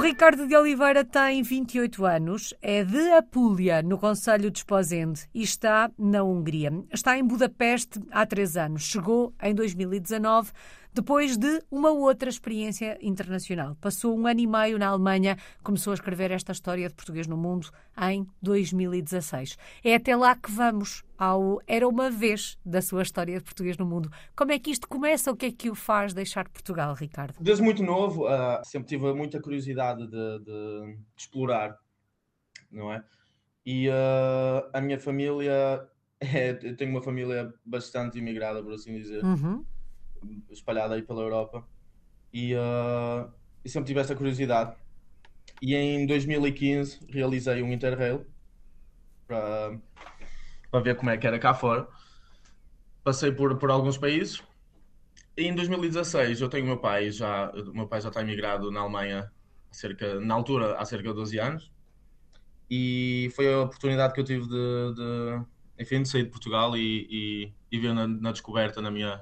O Ricardo de Oliveira tem 28 anos, é de Apulia, no Conselho de Esposende, e está na Hungria. Está em Budapeste há três anos. Chegou em 2019 depois de uma outra experiência internacional. Passou um ano e meio na Alemanha, começou a escrever esta história de português no mundo em 2016. É até lá que vamos ao Era uma vez da sua história de português no mundo. Como é que isto começa? O que é que o faz deixar Portugal, Ricardo? Desde muito novo, uh, sempre tive muita curiosidade de, de, de explorar, não é? E uh, a minha família, é, eu tenho uma família bastante imigrada, por assim dizer. Uhum espalhada aí pela Europa e, uh, e sempre tive essa curiosidade. E em 2015 realizei um Interrail para, ver como é que era cá fora. Passei por, por alguns países. E em 2016 eu tenho meu pai já, meu pai já está imigrado na Alemanha cerca, na altura há cerca de 12 anos. E foi a oportunidade que eu tive de, de enfim, de sair de Portugal e, e, e ver na, na descoberta na minha,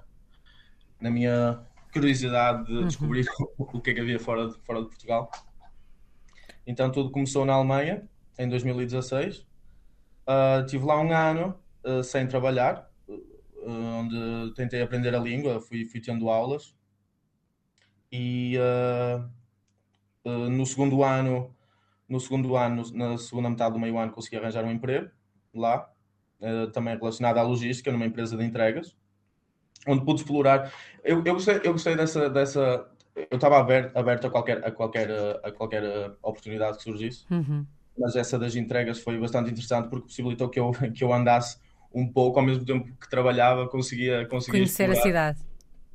na minha curiosidade de uhum. descobrir o que é que havia fora de, fora de Portugal. Então tudo começou na Alemanha, em 2016. Uh, ah, tive lá um ano uh, sem trabalhar, uh, onde tentei aprender a língua, fui, fui tendo aulas. E no segundo ano, no segundo ano, na segunda metade do meio ano, consegui arranjar um emprego lá, também relacionado à logística, numa empresa de entregas onde pude explorar. Eu, eu, gostei, eu gostei dessa. dessa eu estava aberto, aberto a qualquer, a qualquer, a qualquer uh, oportunidade que surgisse, uhum. mas essa das entregas foi bastante interessante porque possibilitou que eu, que eu andasse um pouco, ao mesmo tempo que trabalhava, conseguia, conseguia conhecer explorar. a cidade.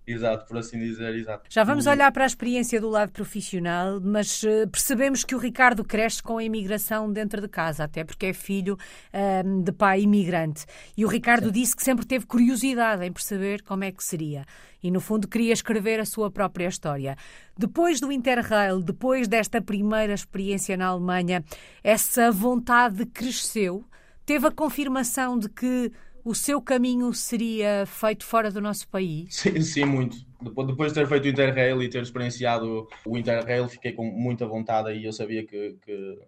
Exato, por assim dizer, exato. Já vamos olhar para a experiência do lado profissional, mas uh, percebemos que o Ricardo cresce com a imigração dentro de casa, até porque é filho uh, de pai imigrante. E o Ricardo Sim. disse que sempre teve curiosidade em perceber como é que seria. E, no fundo, queria escrever a sua própria história. Depois do Interrail, depois desta primeira experiência na Alemanha, essa vontade cresceu? Teve a confirmação de que o seu caminho seria feito fora do nosso país? Sim, sim, muito. Depois de ter feito o Interrail e ter experienciado o Interrail, fiquei com muita vontade e eu sabia que, que,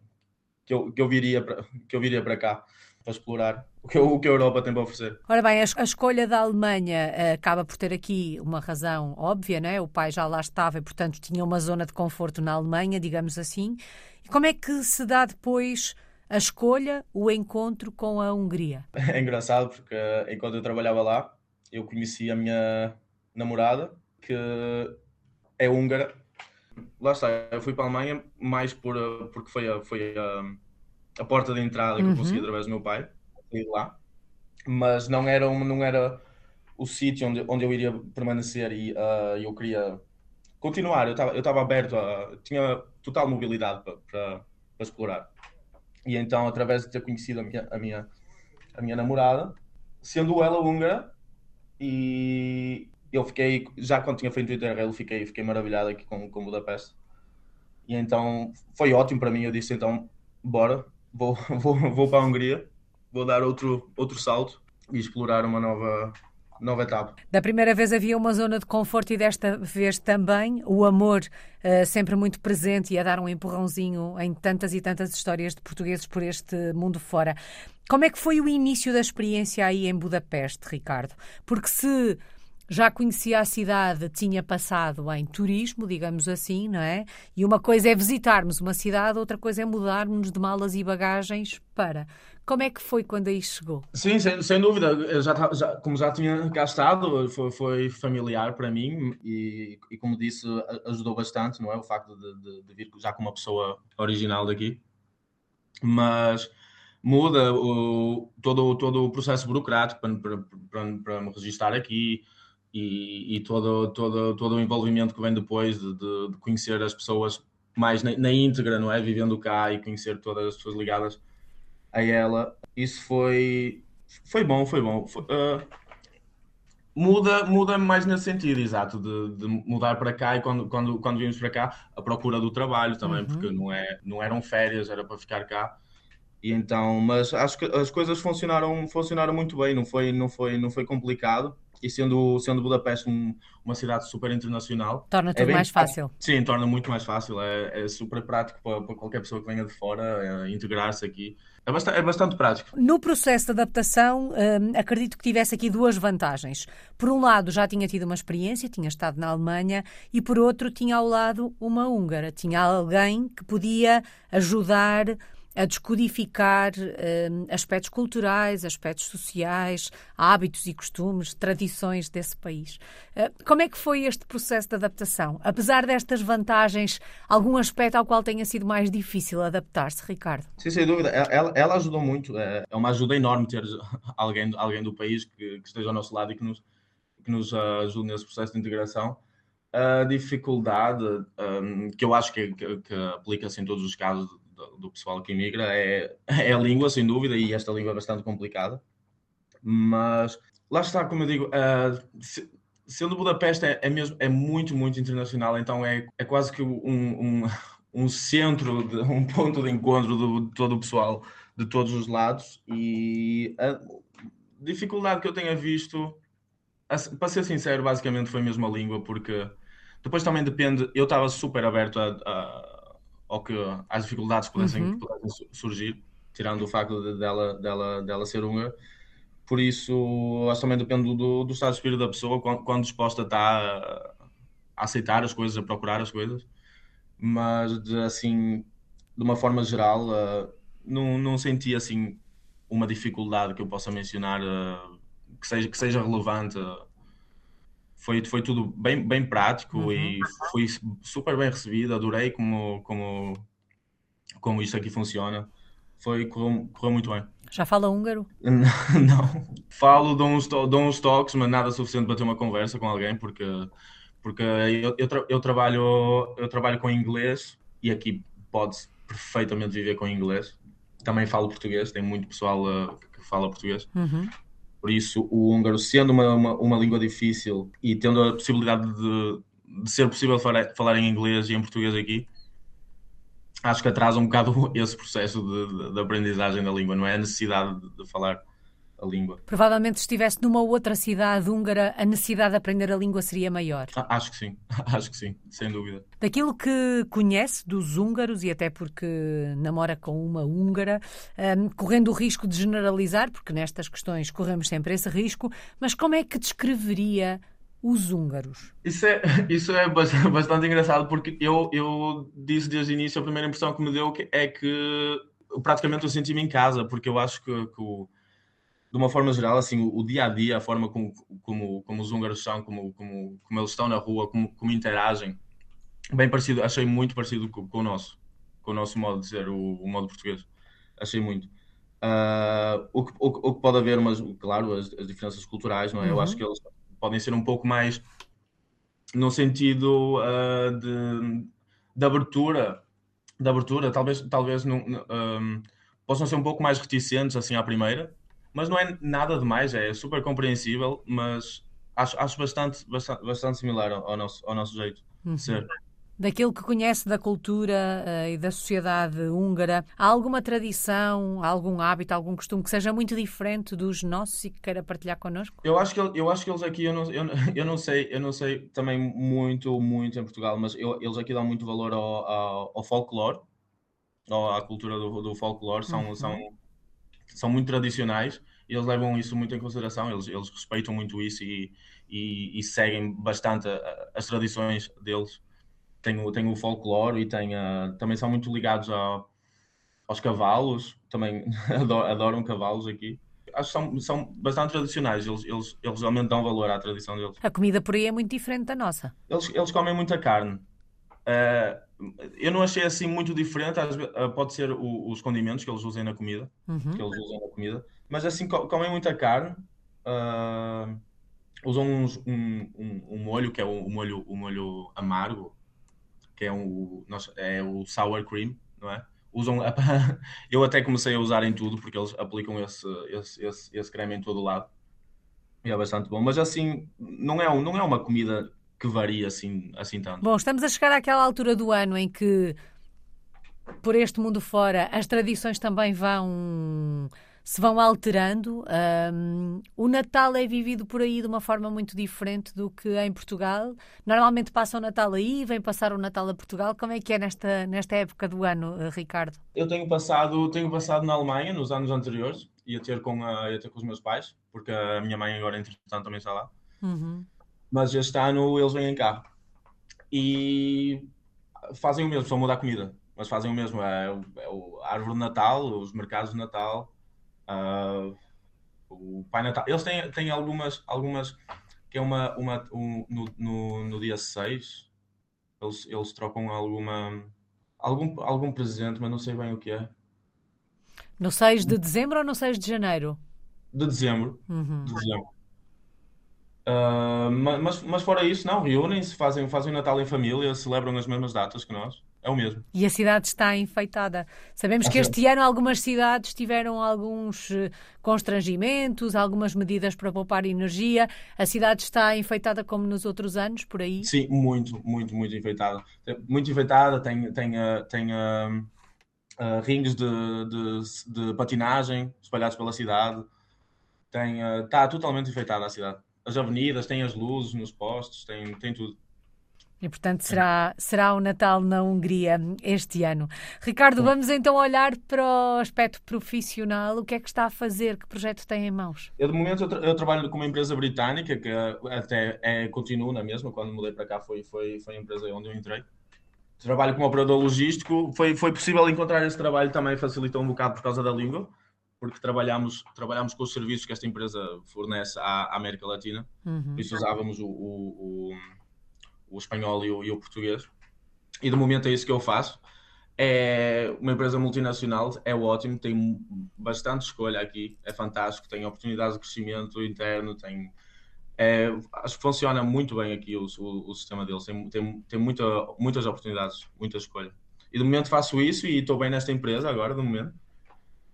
que, eu, que, eu, viria para, que eu viria para cá para explorar o que, o que a Europa tem para oferecer. Ora bem, a, escolha da Alemanha uh, acaba por ter aqui uma razão óbvia, não é? O pai já lá estava e, portanto, tinha uma zona de conforto na Alemanha, digamos assim. E como é que se dá depois a escolha, o encontro com a Hungria? É engraçado porque enquanto eu trabalhava lá, eu conheci a minha namorada, que é húngara. Lá está, eu fui para a Alemanha mais por, porque foi a, foi a, a porta de entrada que uhum. eu consegui através do meu pai, ir lá. Mas não era, não era o sítio onde, onde eu iria permanecer e uh, eu queria continuar. Eu estava eu aberto, a, tinha total mobilidade para explorar. E então, através de ter conhecido a minha, a minha, a minha namorada, sendo ela húngara, e eu fiquei, já quando tinha feito o Interrail, fiquei, fiquei maravilhado aqui com, com Budapeste. E então foi ótimo para mim. Eu disse: então, bora, vou, vou, vou para a Hungria, vou dar outro, outro salto e explorar uma nova, nova etapa. Da primeira vez havia uma zona de conforto e desta vez também o amor uh, sempre muito presente e a dar um empurrãozinho em tantas e tantas histórias de portugueses por este mundo fora. Como é que foi o início da experiência aí em Budapeste, Ricardo? Porque se já conhecia a cidade, tinha passado em turismo, digamos assim, não é? E uma coisa é visitarmos uma cidade, outra coisa é mudarmos de malas e bagagens para. Como é que foi quando aí chegou? Sim, sem, sem dúvida. Eu já, já, como já tinha cá estado, foi, foi familiar para mim e, e, como disse, ajudou bastante, não é? O facto de, de, de vir já com uma pessoa original daqui. Mas muda o, todo, todo o processo burocrático para, para, para, para me registrar aqui, e, e todo, todo, todo o envolvimento que vem depois de, de, de conhecer as pessoas mais na, na, íntegra, não é? Vivendo cá e conhecer todas as pessoas ligadas a ela. Isso foi, foi bom, foi bom. Foi, uh, muda, muda mais nesse sentido, exato, de, de, mudar para cá e quando, quando, quando vimos para cá, a procura do trabalho também, uhum. porque não, é, não eram férias, era para ficar cá. E então, mas acho que as coisas funcionaram, funcionaram muito bem, não foi, não foi, não foi complicado. E sendo, sendo Budapeste um, uma cidade super internacional, torna tudo é mais fácil. Sim, torna muito mais fácil. É, é super prático para, para, qualquer pessoa que venha de fora é, integrar-se aqui. É bastante, é bastante, prático. No processo de adaptação, hum, acredito que tivesse aqui duas vantagens. Por um lado, já tinha tido uma experiência, tinha estado na Alemanha, e por outro, tinha ao lado uma húngara. Tinha alguém que podia ajudar a descodificar uh, aspectos culturais, aspectos sociais, hábitos e costumes, tradições desse país. Uh, como é que foi este processo de adaptação? Apesar destas vantagens, algum aspecto ao qual tenha sido mais difícil adaptar-se, Ricardo? Sim, sem dúvida. Ela, ela, ajudou muito. É, é uma ajuda enorme ter alguém, alguém do país que, que esteja ao nosso lado e que nos, que nos ajude nesse processo de integração a dificuldade um, que eu acho que, que, que aplica-se em todos os casos do, do, pessoal que imigra é, é a língua, sem dúvida, e esta língua é bastante complicada. Mas lá está, como eu digo, uh, se, sendo Budapeste é, é, mesmo, é muito, muito internacional, então é, é quase que um, um, um centro, de, um ponto de encontro de, de todo o pessoal de todos os lados. E a dificuldade que eu tenha visto, para ser sincero, basicamente foi mesmo a língua, porque depois também depende. Eu estava super aberto a, a ou que às dificuldades que pudessem, uhum. que pudessem surgir, tirando o facto de, dela, dela, dela ser húngara. Por isso, acho também depende do, do estado de espírito da pessoa, quando, quando disposta está a, a, aceitar as coisas, a procurar as coisas. Mas, de, assim, de uma forma geral, uh, não, não senti assim uma dificuldade que eu possa mencionar uh, que, seja, que seja relevante. Uh, foi, foi tudo bem, bem prático uhum. e fui super bem recebido, adorei como, como, como isto aqui funciona. Foi, correu, correu muito bem. Já fala húngaro? Não. Falo de uns, de uns toques, mas nada suficiente para ter uma conversa com alguém, porque, porque eu, eu, tra eu trabalho, eu trabalho com inglês e aqui pode-se perfeitamente viver com inglês. Também falo português, tem muito pessoal uh, que fala português. Uhum. Por isso, o húngaro, sendo uma, uma, uma língua difícil e tendo a possibilidade de, de ser possível falar, falar, em inglês e em português aqui, acho que atrasa um bocado esse processo de, de, de aprendizagem da língua, não é? A necessidade de, de falar a língua. Provavelmente se estivesse numa outra cidade húngara, a necessidade de aprender a língua seria maior. Ah, acho que sim, acho que sim, sem dúvida. Daquilo que conhece dos húngaros, e até porque namora com uma húngara, um, correndo o risco de generalizar, porque nestas questões corremos sempre esse risco, mas como é que descreveria os húngaros? Isso é, isso é bastante engraçado, porque eu, eu disse desde o início, a primeira impressão que me deu é que praticamente eu senti-me em casa, porque eu acho que, que o de uma forma geral, assim, o, dia a dia, a forma como, como, como os húngaros são, como, como, como eles estão na rua, como, como interagem, bem parecido, achei muito parecido com, com, o nosso, com o nosso modo de ser, o, o modo português. Achei muito. Uh, o, que, o, o, que pode haver, mas claro, as, as diferenças culturais, não é? Uhum. Eu acho que eles podem ser um pouco mais no sentido uh, de, de abertura, de abertura, talvez, talvez não, um, possam ser um pouco mais reticentes assim à primeira, mas não é nada demais, é super compreensível, mas acho, acho bastante, bastante, bastante similar ao nosso, ao nosso jeito uhum. de ser. Daquilo que conhece da cultura uh, e da sociedade húngara, há alguma tradição, algum hábito, algum costume que seja muito diferente dos nossos e que queira partilhar connosco? Eu acho que, eu acho que eles aqui, eu não, eu, eu não sei, eu não sei também muito, muito em Portugal, mas eu, eles aqui dão muito valor ao, ao, ao folclore, à cultura do, do folclore, são, uhum. são são muito tradicionais e eles levam isso muito em consideração, eles, eles respeitam muito isso e, e, e seguem bastante a, as tradições deles. Tem o, tem o folclore e tem a, também são muito ligados a, aos cavalos, também adoram, adoram cavalos aqui acho que são, são bastante tradicionais. Eles, eles, eles realmente dão valor à tradição deles. A comida por aí é muito diferente da nossa. Eles, eles comem muita carne. Uh, eu não achei assim muito diferente, uh, pode ser o, os condimentos que eles usem na comida, uhum. que eles usam na comida, mas assim comem muita carne, uh, usam uns, um, um, um, molho que é o, o, molho, o molho amargo, que é, um, é o sour cream, não é? Usam, eu até comecei a usar em tudo porque eles aplicam esse, esse, esse, esse creme em todo o lado e é bastante bom, mas assim não é, não é uma comida que varia assim, assim tanto. Bom, estamos a chegar àquela altura do ano em que Por este mundo fora, as tradições também vão se vão alterando. Um, o Natal é vivido por aí de uma forma muito diferente do que em Portugal. Normalmente passa o Natal aí, vem passar o Natal a Portugal. Como é que é nesta, nesta época do ano, eh, Ricardo? Eu tenho passado, tenho passado na Alemanha nos anos anteriores, ia ter com, a, ia ter com os meus pais, porque a minha mãe agora, entretanto, também está lá. Uhum. Mas este ano eles vêm cá e fazem o mesmo, só mudar a comida, mas fazem o mesmo. É, é a árvore de Natal, os mercados de Natal, Uh, o Pai Natal. Eles têm, têm algumas, algumas que é uma, uma um, no, no, no, dia 6, eles, eles trocam alguma algum, algum presente, mas não sei bem o que é. No 6 de dezembro ou no 6 de janeiro? De dezembro. Uhum. De dezembro. Uh, mas, mas fora isso, não, reúnem-se, fazem, fazem o Natal em família, celebram as mesmas datas que nós. É o mesmo. E a cidade está enfeitada. Sabemos que este ano algumas cidades tiveram alguns eh, constrangimentos, algumas medidas para poupar energia. A cidade está enfeitada como nos outros anos, por aí? Sim, muito, muito, muito enfeitada. Muito enfeitada, tem, tem, eh, tem uh, uh, rings de, de, de, patinagem espalhados pela cidade. Tem, está totalmente enfeitada a cidade. As avenidas, tem as luzes nos postos, tem, tem tudo. E, portanto, será, será o Natal na Hungria este ano. Ricardo, vamos então olhar para o aspecto profissional. O que é que está a fazer? Que projeto tem em mãos? Eu, de momento, eu, tra eu trabalho com uma empresa britânica que até é, continuo na mesma. Quando mudei para cá, foi, foi, foi a empresa onde eu entrei. Trabalho como operador logístico. Foi, foi possível encontrar esse trabalho também, facilitou um bocado por causa da língua, porque trabalhamos, trabalhamos com os serviços que esta empresa fornece à, América Latina. Uhum. Por isso usávamos o, o, o o espanhol e o, e o português. E de momento é isso que eu faço. É uma empresa multinacional, é ótimo, tem bastante escolha aqui, é fantástico, tem oportunidades de crescimento interno, tem, é, acho que funciona muito bem aqui o, o, o sistema deles, tem, tem, tem muita, muitas oportunidades, muita escolha. E de momento faço isso e estou bem nesta empresa agora, de momento.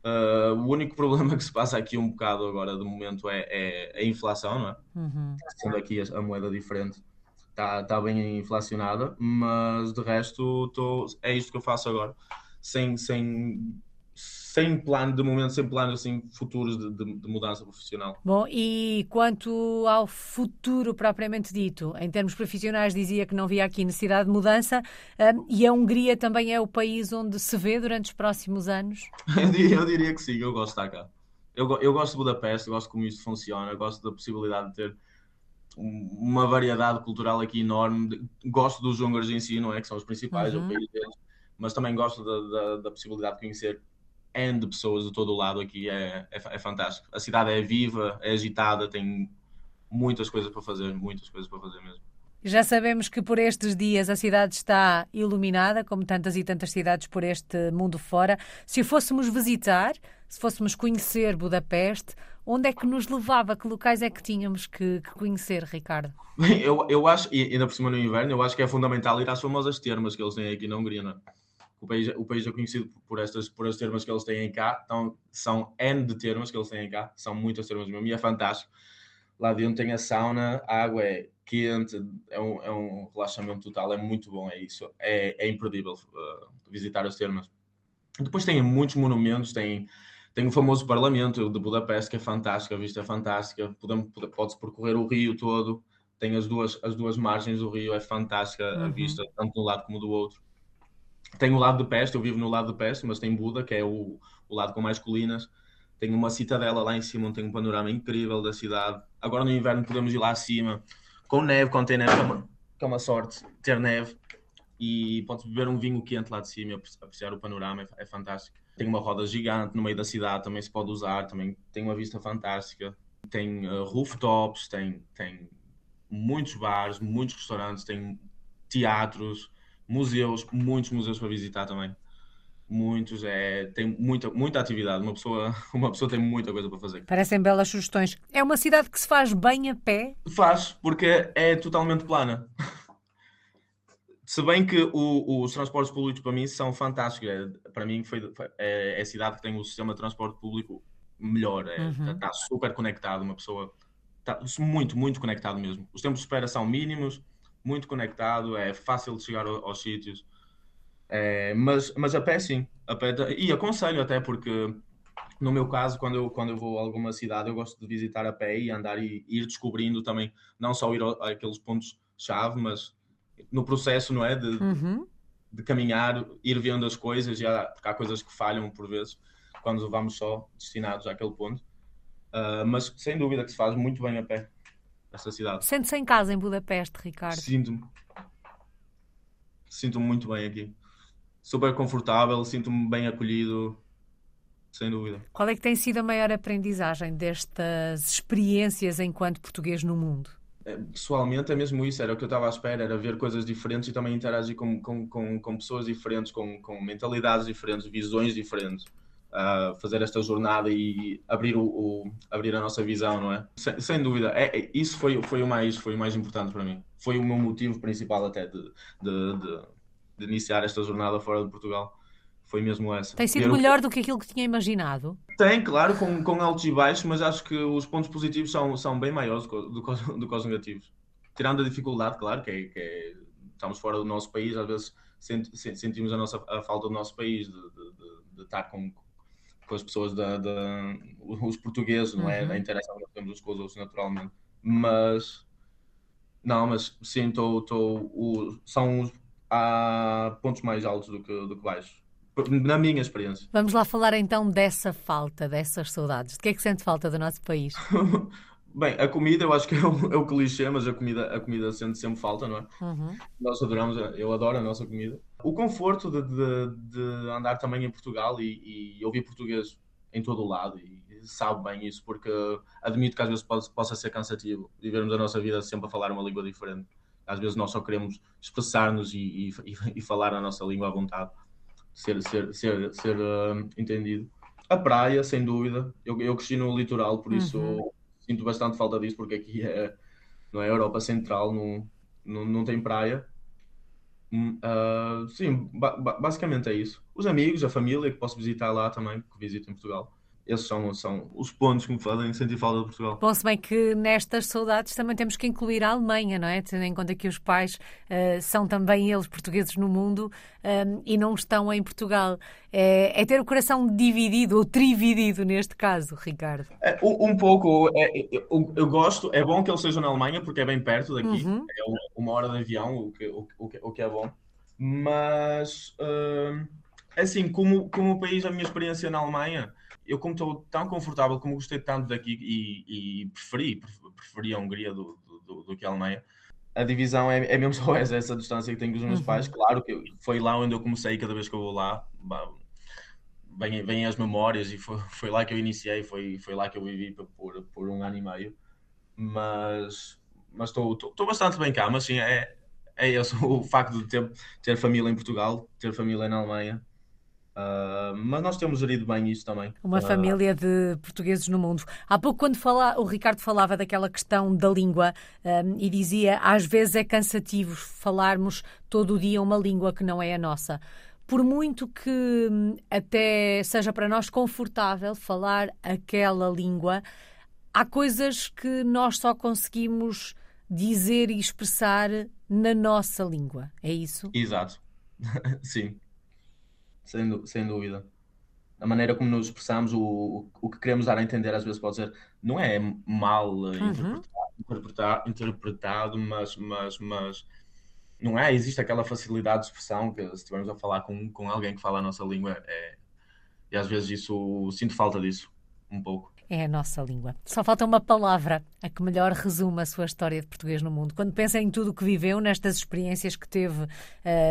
Uh, o único problema que se passa aqui um bocado agora, de momento, é, é a inflação, não é? Uhum. Sendo aqui a, a moeda diferente está tá bem inflacionada, mas de resto tô, é isto que eu faço agora, sem, sem, sem plano, de momento, sem plano assim, futuros de, de, de, mudança profissional. Bom, e quanto ao futuro propriamente dito, em termos profissionais, dizia que não via aqui necessidade de mudança, um, e a Hungria também é o país onde se vê durante os próximos anos? eu, diria, eu diria que sim, eu gosto de estar cá. Eu, eu gosto de Budapeste, gosto de como isto funciona, gosto da possibilidade de ter uma variedade cultural aqui enorme. Gosto dos húngaros em si, não é? Que são os principais, uhum. país deles, mas também gosto da, da, da, possibilidade de conhecer N de pessoas de todo o lado aqui. É, é, é, fantástico. A cidade é viva, é agitada, tem muitas coisas para fazer, muitas coisas para fazer mesmo. Já sabemos que por estes dias a cidade está iluminada, como tantas e tantas cidades por este mundo fora. Se fôssemos visitar, se fôssemos conhecer Budapeste, onde é que nos levava? Que locais é que tínhamos que, que conhecer, Ricardo? Eu, eu acho, e ainda por cima no inverno, eu acho que é fundamental ir às famosas termas que eles têm aqui na Hungria. Não? É? O, país, o país é conhecido por estas por as termas que eles têm cá, então são N de termas que eles têm cá, são muitas termas mesmo, e é fantástico. Lá dentro tem a sauna, a água é quente, é um, é um relaxamento total, é muito bom, é isso. É, é imperdível uh, visitar as termas. Depois tem muitos monumentos, tem, tem o famoso Parlamento de Budapeste, que é fantástico, a vista é fantástica, pode-se percorrer o rio todo, tem as duas, as duas margens do rio, é fantástica a uhum. vista, tanto de um lado como do outro. Tem o lado de Peste, eu vivo no lado de Peste, mas tem Buda, que é o, o lado com mais colinas. Tem uma citadela lá em cima, onde tem um panorama incrível da cidade. Agora no inverno podemos ir lá acima, com neve, quando tem neve, que é uma, que é uma sorte ter neve. E pode beber um vinho quente lá de cima, apreciar o panorama, é, é fantástico. Tem uma roda gigante no meio da cidade, também se pode usar, também tem uma vista fantástica. Tem uh, rooftops, tem, tem muitos bares, muitos restaurantes, tem teatros, museus, muitos museus para visitar também muitos, é, tem muita, muita atividade. Uma pessoa, uma pessoa tem muita coisa para fazer. Parecem belas sugestões. É uma cidade que se faz bem a pé? Faz, porque é totalmente plana. Se bem que o, os transportes públicos para mim são fantásticos. É, para mim foi, é, é, a cidade que tem o sistema de transporte público melhor. Está é, uhum. tá, tá super conectado. Uma pessoa está muito, muito conectado mesmo. Os tempos de espera são mínimos, muito conectado, é fácil de chegar aos, aos sítios É, mas, mas a pé sim, a pé, e aconselho até porque no meu caso, quando eu, quando eu vou a alguma cidade, eu gosto de visitar a pé e andar e ir descobrindo também, não só ir àqueles pontos-chave, mas no processo, não é? De, uhum. de caminhar, ir vendo as coisas, e há, porque há coisas que falham por vezes quando vamos só destinados àquele ponto. Uh, mas sem dúvida que se faz muito bem a pé essa cidade. Sente-se em casa em Budapeste, Ricardo? Sinto-me. Sinto-me muito bem aqui. Super confortável, sinto-me bem acolhido, sem dúvida. Qual é que tem sido a maior aprendizagem destas experiências enquanto português no mundo? É, pessoalmente é mesmo isso, era o que eu estava à espera, era ver coisas diferentes e também interagir com, com, com, com pessoas diferentes, com, com mentalidades diferentes, visões diferentes uh, fazer esta jornada e abrir, o, o, abrir a nossa visão, não é? Sem, sem dúvida, é, é, isso foi, foi, o mais, foi o mais importante para mim. Foi o meu motivo principal até de, de, de, de iniciar esta jornada fora de Portugal. Foi mesmo essa. Tem sido melhor do que aquilo que tinha imaginado? Tem, claro, com, com altos e baixos, mas acho que os pontos positivos são, são bem maiores do, do, do que os negativos. Tirando a dificuldade, claro, que, é, que é, estamos fora do nosso país, às vezes sentimos a, nossa, a falta do nosso país, de, de, de estar com, com as pessoas da, da os portugueses, não é? Uhum. Da interação que temos uns com os outros naturalmente. Mas não, mas sim, tô, tô, são os, há pontos mais altos do que, do que baixos. Na minha experiência. Vamos lá falar então dessa falta, dessas saudades. De que é que sente falta do nosso país? Bem, a comida eu acho que é o, é o clichê, mas a comida, a comida sente sempre falta, não é? Uhum. Nós adoramos, eu adoro a nossa comida. O conforto de, de, de andar também em Portugal e, e, ouvir português em todo o lado e, e sabe bem isso, porque admito que às vezes pode, possa ser cansativo vivermos a nossa vida sempre a falar uma língua diferente. Às vezes nós só queremos expressar-nos e, e, falar a nossa língua à vontade, ser, ser, ser, ser uh, entendido. A praia, sem dúvida. Eu, eu cresci no litoral, por isso uhum sinto bastante falta disso, porque aqui é, não é Europa Central, não, não, não tem praia. Uh, sim, ba basicamente é isso. Os amigos, a família que posso visitar lá também, que visito em Portugal esses são, são os pontos que me fazem sentir falta de Portugal. Bom, se bem que nestas saudades também temos que incluir a Alemanha, não é? Tendo em conta que os pais uh, são também eles portugueses no mundo um, eh, e não estão em Portugal. É, é, ter o coração dividido ou trividido neste caso, Ricardo? É, um, um, pouco. É, eu, eu, gosto, é bom que eles sejam na Alemanha porque é bem perto daqui, uhum. é uma hora de avião, o que, o, o, o que é bom. Mas, uh, assim, como, como o país, a minha experiência na Alemanha eu como estou tão confortável, como gostei tanto daqui e, e preferi, preferi a Hungria do, do, do, que a Alemanha, a divisão é, é mesmo só essa, essa distância que tenho com os meus uhum. pais. Claro que foi lá onde eu comecei, cada vez que eu vou lá, vêm, vem as memórias e foi, foi lá que eu iniciei, foi, foi lá que eu vivi por, por um ano e meio. Mas estou bastante bem cá, mas sim, é, é esse o facto de ter, ter família em Portugal, ter família na Alemanha, Uh, mas nós temos gerido bem isso também. Uma uh... família de portugueses no mundo. Há pouco, quando fala, o Ricardo falava daquela questão da língua um, e dizia às vezes é cansativo falarmos todo o dia uma língua que não é a nossa. Por muito que hum, até seja para nós confortável falar aquela língua, há coisas que nós só conseguimos dizer e expressar na nossa língua. É isso? Exato. Sim sem, sem dúvida. A maneira como nos expressamos, o, o que queremos dar a entender, às vezes pode ser, não é mal uhum. interpretado, interpretado, interpretado, mas, mas, mas não é? Existe aquela facilidade de expressão que se estivermos a falar com, com alguém que fala a nossa língua, é, e às vezes isso, sinto falta disso, um pouco é a nossa língua. Só falta uma palavra a que melhor resume a sua história de português no mundo. Quando pensa em tudo o que viveu, nestas experiências que teve,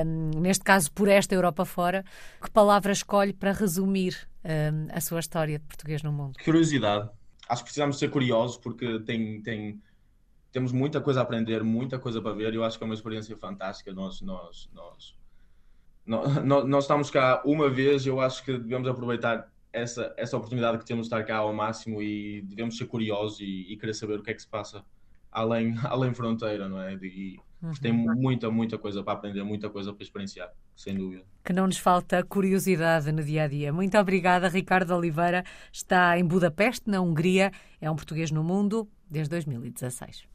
um, neste caso por esta Europa fora, que palavra escolhe para resumir um, a sua história de português no mundo? Curiosidade. Acho que precisamos ser curiosos porque tem, tem, temos muita coisa a aprender, muita coisa para ver. Eu acho que é uma experiência fantástica. Nós, nós, nós, nós, nós estamos cá uma vez. Eu acho que devemos aproveitar essa, essa oportunidade que temos de estar cá ao máximo e devemos ser curiosos e, e querer saber o que é que se passa além, além fronteira, não é? E, uhum. Tem muita, muita coisa para aprender, muita coisa para experienciar, sem dúvida. Que não nos falta curiosidade no dia a dia. Muito obrigada, Ricardo Oliveira. Está em Budapeste, na Hungria. É um português no mundo desde 2016.